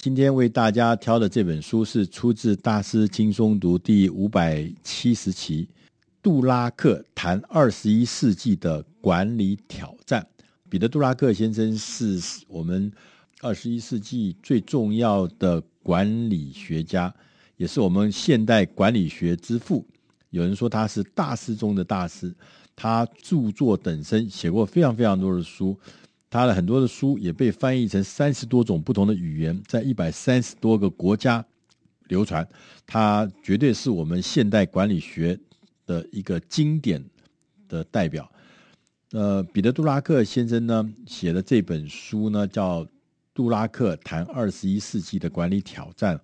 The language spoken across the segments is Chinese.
今天为大家挑的这本书是出自《大师轻松读》第五百七十期，杜拉克谈二十一世纪的管理挑战。彼得·杜拉克先生是我们二十一世纪最重要的管理学家，也是我们现代管理学之父。有人说他是大师中的大师，他著作等身，写过非常非常多的书。他的很多的书也被翻译成三十多种不同的语言，在一百三十多个国家流传。他绝对是我们现代管理学的一个经典的代表。呃，彼得·杜拉克先生呢写的这本书呢叫《杜拉克谈二十一世纪的管理挑战》。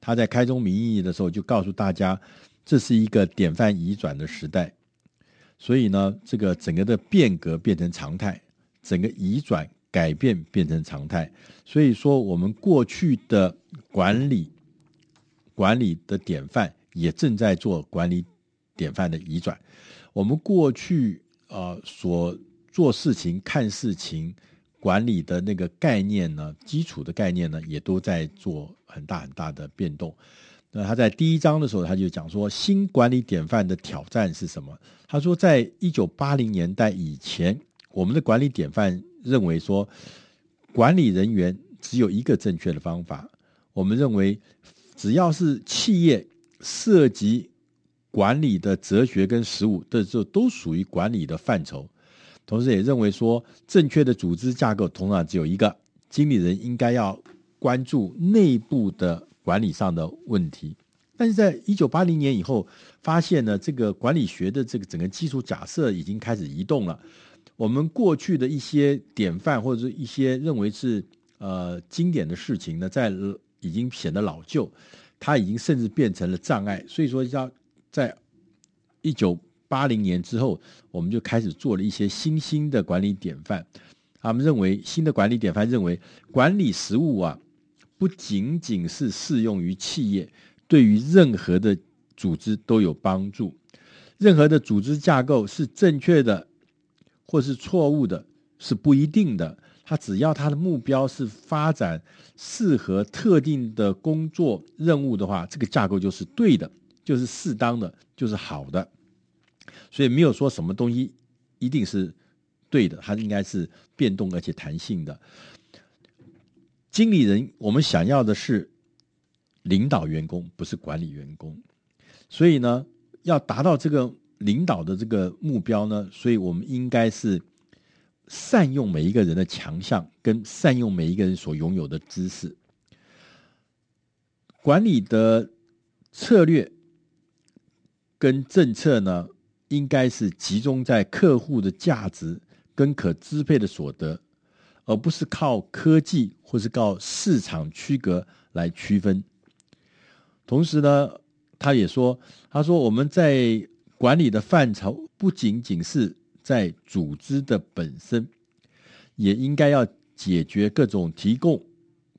他在开宗明义的时候就告诉大家，这是一个典范移转的时代，所以呢，这个整个的变革变成常态。整个移转改变变成常态，所以说我们过去的管理管理的典范也正在做管理典范的移转。我们过去呃所做事情、看事情、管理的那个概念呢，基础的概念呢，也都在做很大很大的变动。那他在第一章的时候，他就讲说，新管理典范的挑战是什么？他说，在一九八零年代以前。我们的管理典范认为说，管理人员只有一个正确的方法。我们认为，只要是企业涉及管理的哲学跟实务，这就都属于管理的范畴。同时，也认为说，正确的组织架构通常只有一个，经理人应该要关注内部的管理上的问题。但是在一九八零年以后，发现呢，这个管理学的这个整个基础假设已经开始移动了。我们过去的一些典范，或者是一些认为是呃经典的事情呢，在已经显得老旧，它已经甚至变成了障碍。所以说，要在一九八零年之后，我们就开始做了一些新兴的管理典范。他们认为新的管理典范认为，管理实务啊，不仅仅是适用于企业，对于任何的组织都有帮助。任何的组织架构是正确的。或是错误的，是不一定的。他只要他的目标是发展适合特定的工作任务的话，这个架构就是对的，就是适当的，就是好的。所以没有说什么东西一定是对的，它应该是变动而且弹性的。经理人，我们想要的是领导员工，不是管理员工。所以呢，要达到这个。领导的这个目标呢，所以我们应该是善用每一个人的强项，跟善用每一个人所拥有的知识。管理的策略跟政策呢，应该是集中在客户的价值跟可支配的所得，而不是靠科技或是靠市场区隔来区分。同时呢，他也说，他说我们在管理的范畴不仅仅是在组织的本身，也应该要解决各种提供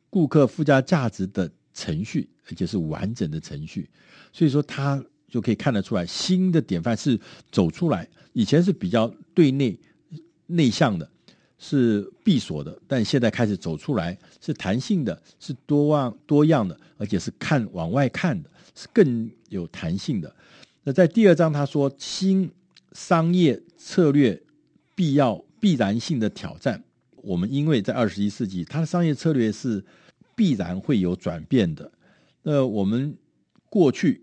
顾客附加价值的程序，而且是完整的程序。所以说，他就可以看得出来，新的典范是走出来。以前是比较对内内向的，是闭锁的，但现在开始走出来，是弹性的，是多望多样的，而且是看往外看的，是更有弹性的。在第二章，他说新商业策略必要必然性的挑战。我们因为在二十一世纪，它的商业策略是必然会有转变的。那我们过去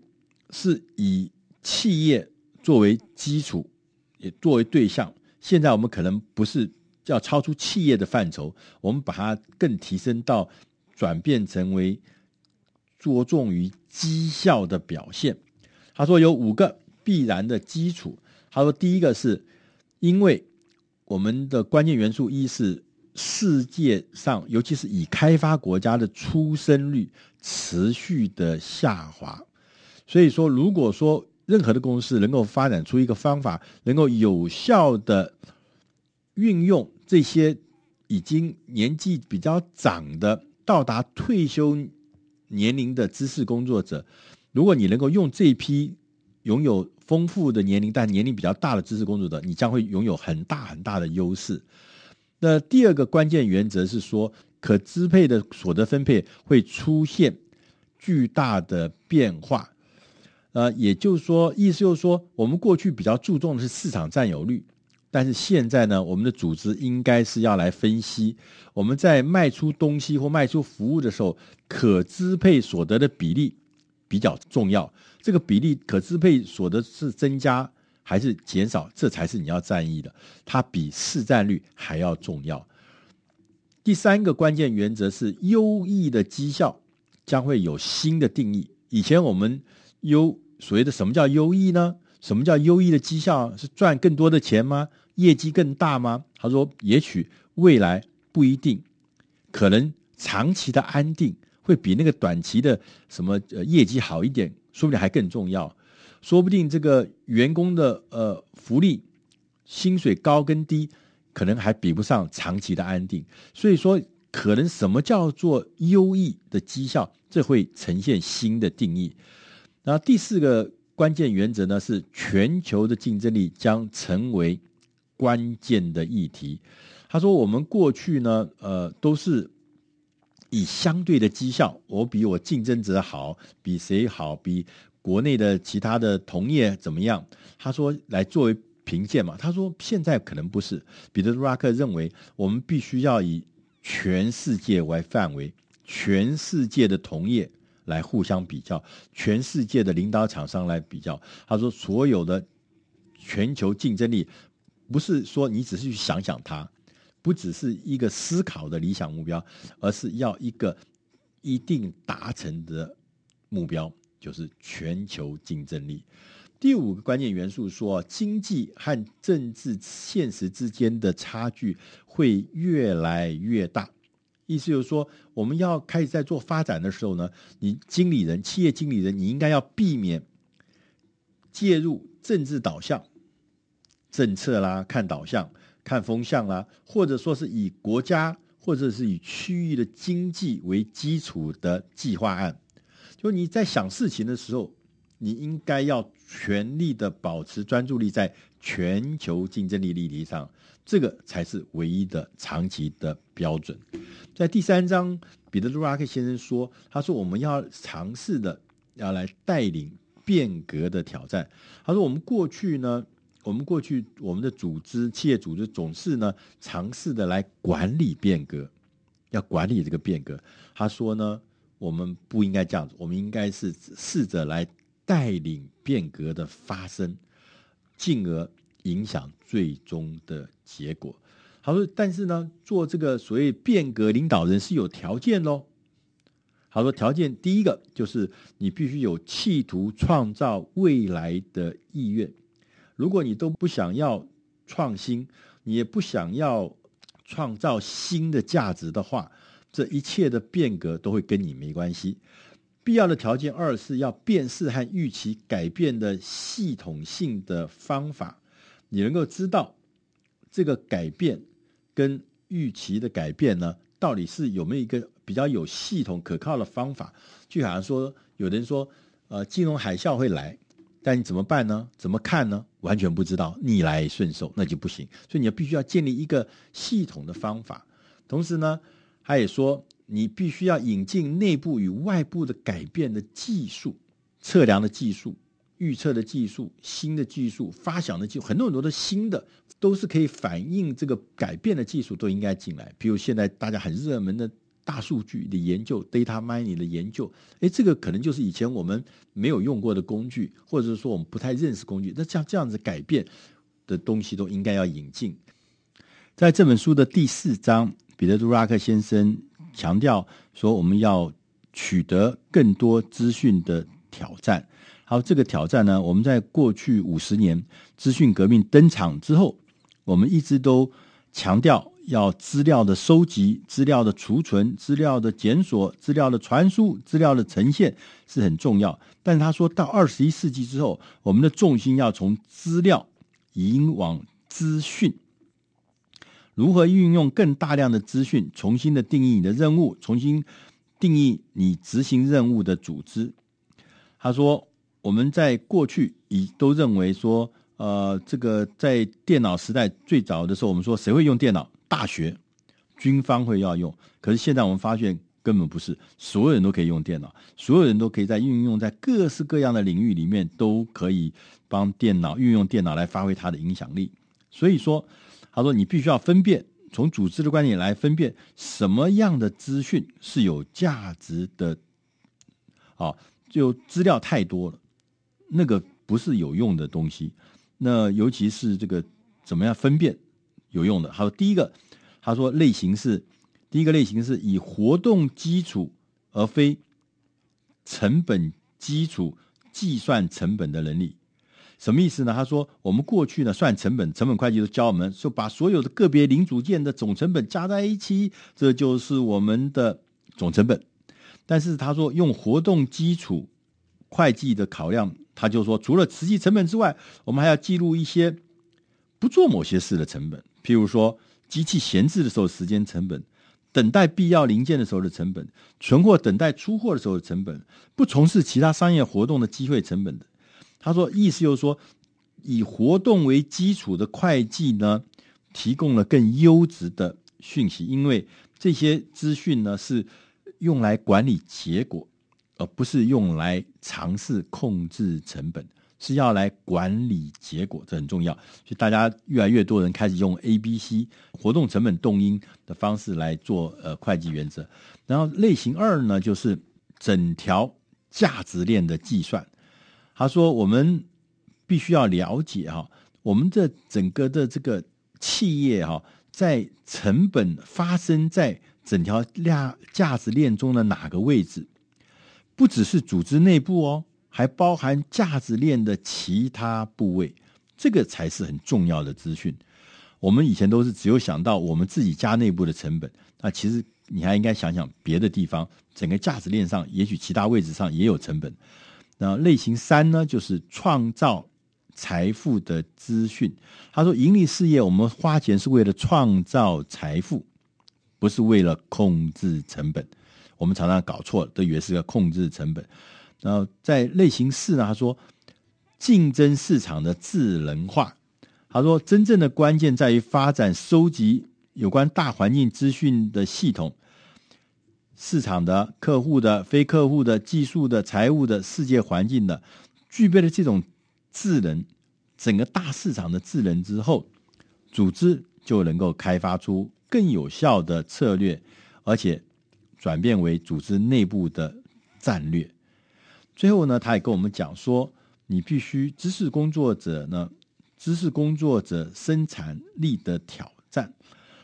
是以企业作为基础，也作为对象。现在我们可能不是要超出企业的范畴，我们把它更提升到转变成为着重于绩效的表现。他说有五个必然的基础。他说，第一个是因为我们的关键元素一是世界上，尤其是已开发国家的出生率持续的下滑，所以说，如果说任何的公司能够发展出一个方法，能够有效的运用这些已经年纪比较长的、到达退休年龄的知识工作者。如果你能够用这一批拥有丰富的年龄但年龄比较大的知识工作者，你将会拥有很大很大的优势。那第二个关键原则是说，可支配的所得分配会出现巨大的变化。呃，也就是说，意思就是说，我们过去比较注重的是市场占有率，但是现在呢，我们的组织应该是要来分析我们在卖出东西或卖出服务的时候，可支配所得的比例比较重要。这个比例可支配所得是增加还是减少，这才是你要在意的。它比市占率还要重要。第三个关键原则是，优异的绩效将会有新的定义。以前我们优。所谓的什么叫优异呢？什么叫优异的绩效？是赚更多的钱吗？业绩更大吗？他说，也许未来不一定，可能长期的安定会比那个短期的什么呃业绩好一点，说不定还更重要。说不定这个员工的呃福利、薪水高跟低，可能还比不上长期的安定。所以说，可能什么叫做优异的绩效，这会呈现新的定义。那第四个关键原则呢，是全球的竞争力将成为关键的议题。他说，我们过去呢，呃，都是以相对的绩效，我比我竞争者好，比谁好，比国内的其他的同业怎么样？他说来作为评鉴嘛。他说现在可能不是。彼得·拉克认为，我们必须要以全世界为范围，全世界的同业。来互相比较，全世界的领导厂商来比较。他说，所有的全球竞争力，不是说你只是去想想它，不只是一个思考的理想目标，而是要一个一定达成的目标，就是全球竞争力。第五个关键元素说，经济和政治现实之间的差距会越来越大。意思就是说，我们要开始在做发展的时候呢，你经理人、企业经理人，你应该要避免介入政治导向、政策啦、看导向、看风向啦，或者说是以国家或者是以区域的经济为基础的计划案。就你在想事情的时候，你应该要全力的保持专注力在全球竞争力议题上。这个才是唯一的长期的标准。在第三章，彼得·杜拉克先生说：“他说我们要尝试的要来带领变革的挑战。他说我们过去呢，我们过去我们的组织、企业组织总是呢尝试的来管理变革，要管理这个变革。他说呢，我们不应该这样子，我们应该是试着来带领变革的发生，进而。”影响最终的结果。他说：“但是呢，做这个所谓变革领导人是有条件喽。他说，条件第一个就是你必须有企图创造未来的意愿。如果你都不想要创新，你也不想要创造新的价值的话，这一切的变革都会跟你没关系。必要的条件二是要辨识和预期改变的系统性的方法。”你能够知道这个改变跟预期的改变呢，到底是有没有一个比较有系统可靠的方法？就好像说，有人说，呃，金融海啸会来，但你怎么办呢？怎么看呢？完全不知道，逆来顺受那就不行。所以你要必须要建立一个系统的方法。同时呢，他也说，你必须要引进内部与外部的改变的技术、测量的技术。预测的技术、新的技术、发想的技术，很多很多的新的，都是可以反映这个改变的技术都应该进来。比如现在大家很热门的大数据的研究、data mining 的研究，哎，这个可能就是以前我们没有用过的工具，或者是说我们不太认识工具。那像这样子改变的东西都应该要引进。在这本书的第四章，彼得·杜拉克先生强调说，我们要取得更多资讯的挑战。好，这个挑战呢，我们在过去五十年资讯革命登场之后，我们一直都强调要资料的收集、资料的储存、资料的检索、资料的传输、资料的呈现是很重要。但是他说到二十一世纪之后，我们的重心要从资料引往资讯，如何运用更大量的资讯，重新的定义你的任务，重新定义你执行任务的组织。他说。我们在过去已都认为说，呃，这个在电脑时代最早的时候，我们说谁会用电脑？大学，军方会要用。可是现在我们发现根本不是，所有人都可以用电脑，所有人都可以在运用在各式各样的领域里面，都可以帮电脑运用电脑来发挥它的影响力。所以说，他说你必须要分辨，从组织的观点来分辨什么样的资讯是有价值的。啊，就资料太多了，那个不是有用的东西。那尤其是这个怎么样分辨有用的？他说，第一个，他说类型是第一个类型是以活动基础而非成本基础计算成本的能力。什么意思呢？他说，我们过去呢算成本，成本会计都教我们说，把所有的个别零组件的总成本加在一起，这就是我们的总成本。但是他说，用活动基础会计的考量，他就说，除了实际成本之外，我们还要记录一些不做某些事的成本，譬如说机器闲置的时候时间成本，等待必要零件的时候的成本，存货等待出货的时候的成本，不从事其他商业活动的机会成本的。他说：“意思就是说，以活动为基础的会计呢，提供了更优质的讯息，因为这些资讯呢是用来管理结果，而不是用来尝试控制成本，是要来管理结果，这很重要。所以大家越来越多人开始用 A、B、C 活动成本动因的方式来做呃会计原则。然后类型二呢，就是整条价值链的计算。”他说：“我们必须要了解哈，我们的整个的这个企业哈，在成本发生在整条量价值链中的哪个位置？不只是组织内部哦，还包含价值链的其他部位，这个才是很重要的资讯。我们以前都是只有想到我们自己家内部的成本，那其实你还应该想想别的地方，整个价值链上，也许其他位置上也有成本。”那类型三呢，就是创造财富的资讯。他说，盈利事业我们花钱是为了创造财富，不是为了控制成本。我们常常搞错了，都以为是个控制成本。然后在类型四呢，他说竞争市场的智能化。他说，真正的关键在于发展收集有关大环境资讯的系统。市场的、客户的、非客户的、技术的、财务的、世界环境的，具备了这种智能，整个大市场的智能之后，组织就能够开发出更有效的策略，而且转变为组织内部的战略。最后呢，他也跟我们讲说，你必须知识工作者呢，知识工作者生产力的挑战。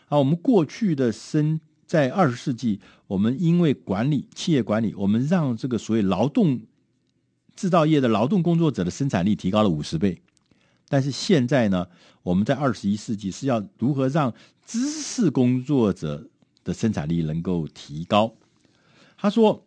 啊，我们过去的生。在二十世纪，我们因为管理企业管理，我们让这个所谓劳动制造业的劳动工作者的生产力提高了五十倍。但是现在呢，我们在二十一世纪是要如何让知识工作者的生产力能够提高？他说，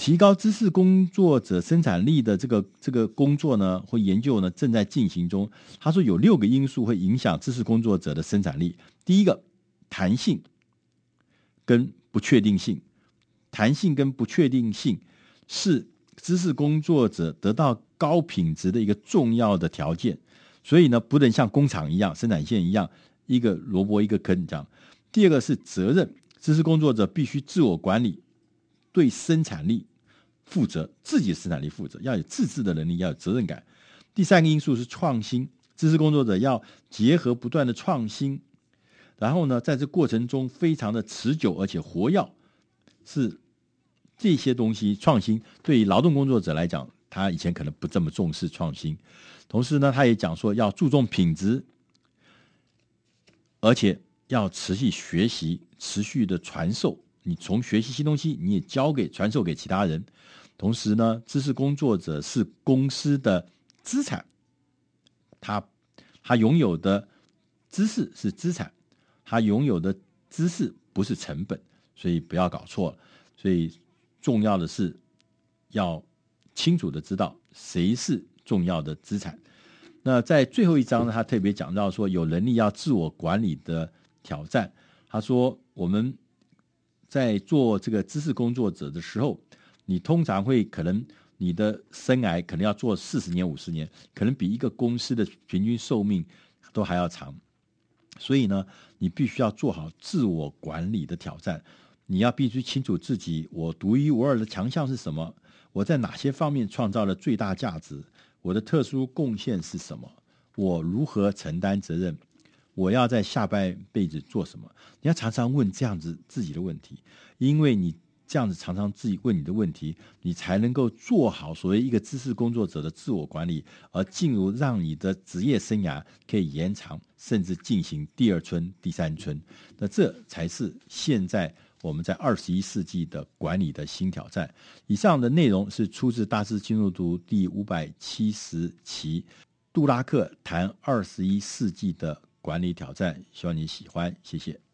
提高知识工作者生产力的这个这个工作呢，或研究呢，正在进行中。他说有六个因素会影响知识工作者的生产力。第一个，弹性。跟不确定性，弹性跟不确定性是知识工作者得到高品质的一个重要的条件。所以呢，不能像工厂一样、生产线一样，一个萝卜一个坑这样。第二个是责任，知识工作者必须自我管理，对生产力负责，自己的生产力负责，要有自制的能力，要有责任感。第三个因素是创新，知识工作者要结合不断的创新。然后呢，在这过程中非常的持久而且活跃，是这些东西创新对于劳动工作者来讲，他以前可能不这么重视创新。同时呢，他也讲说要注重品质，而且要持续学习、持续的传授。你从学习新东西，你也教给、传授给其他人。同时呢，知识工作者是公司的资产，他他拥有的知识是资产。他拥有的知识不是成本，所以不要搞错了。所以重要的是要清楚的知道谁是重要的资产。那在最后一章呢，他特别讲到说，有能力要自我管理的挑战。他说，我们在做这个知识工作者的时候，你通常会可能你的生涯可能要做四十年、五十年，可能比一个公司的平均寿命都还要长。所以呢，你必须要做好自我管理的挑战。你要必须清楚自己我独一无二的强项是什么，我在哪些方面创造了最大价值，我的特殊贡献是什么，我如何承担责任，我要在下半辈子做什么？你要常常问这样子自己的问题，因为你。这样子常常自己问你的问题，你才能够做好所谓一个知识工作者的自我管理，而进入让你的职业生涯可以延长，甚至进行第二春、第三春。那这才是现在我们在二十一世纪的管理的新挑战。以上的内容是出自《大师轻松读》第五百七十期，杜拉克谈二十一世纪的管理挑战。希望你喜欢，谢谢。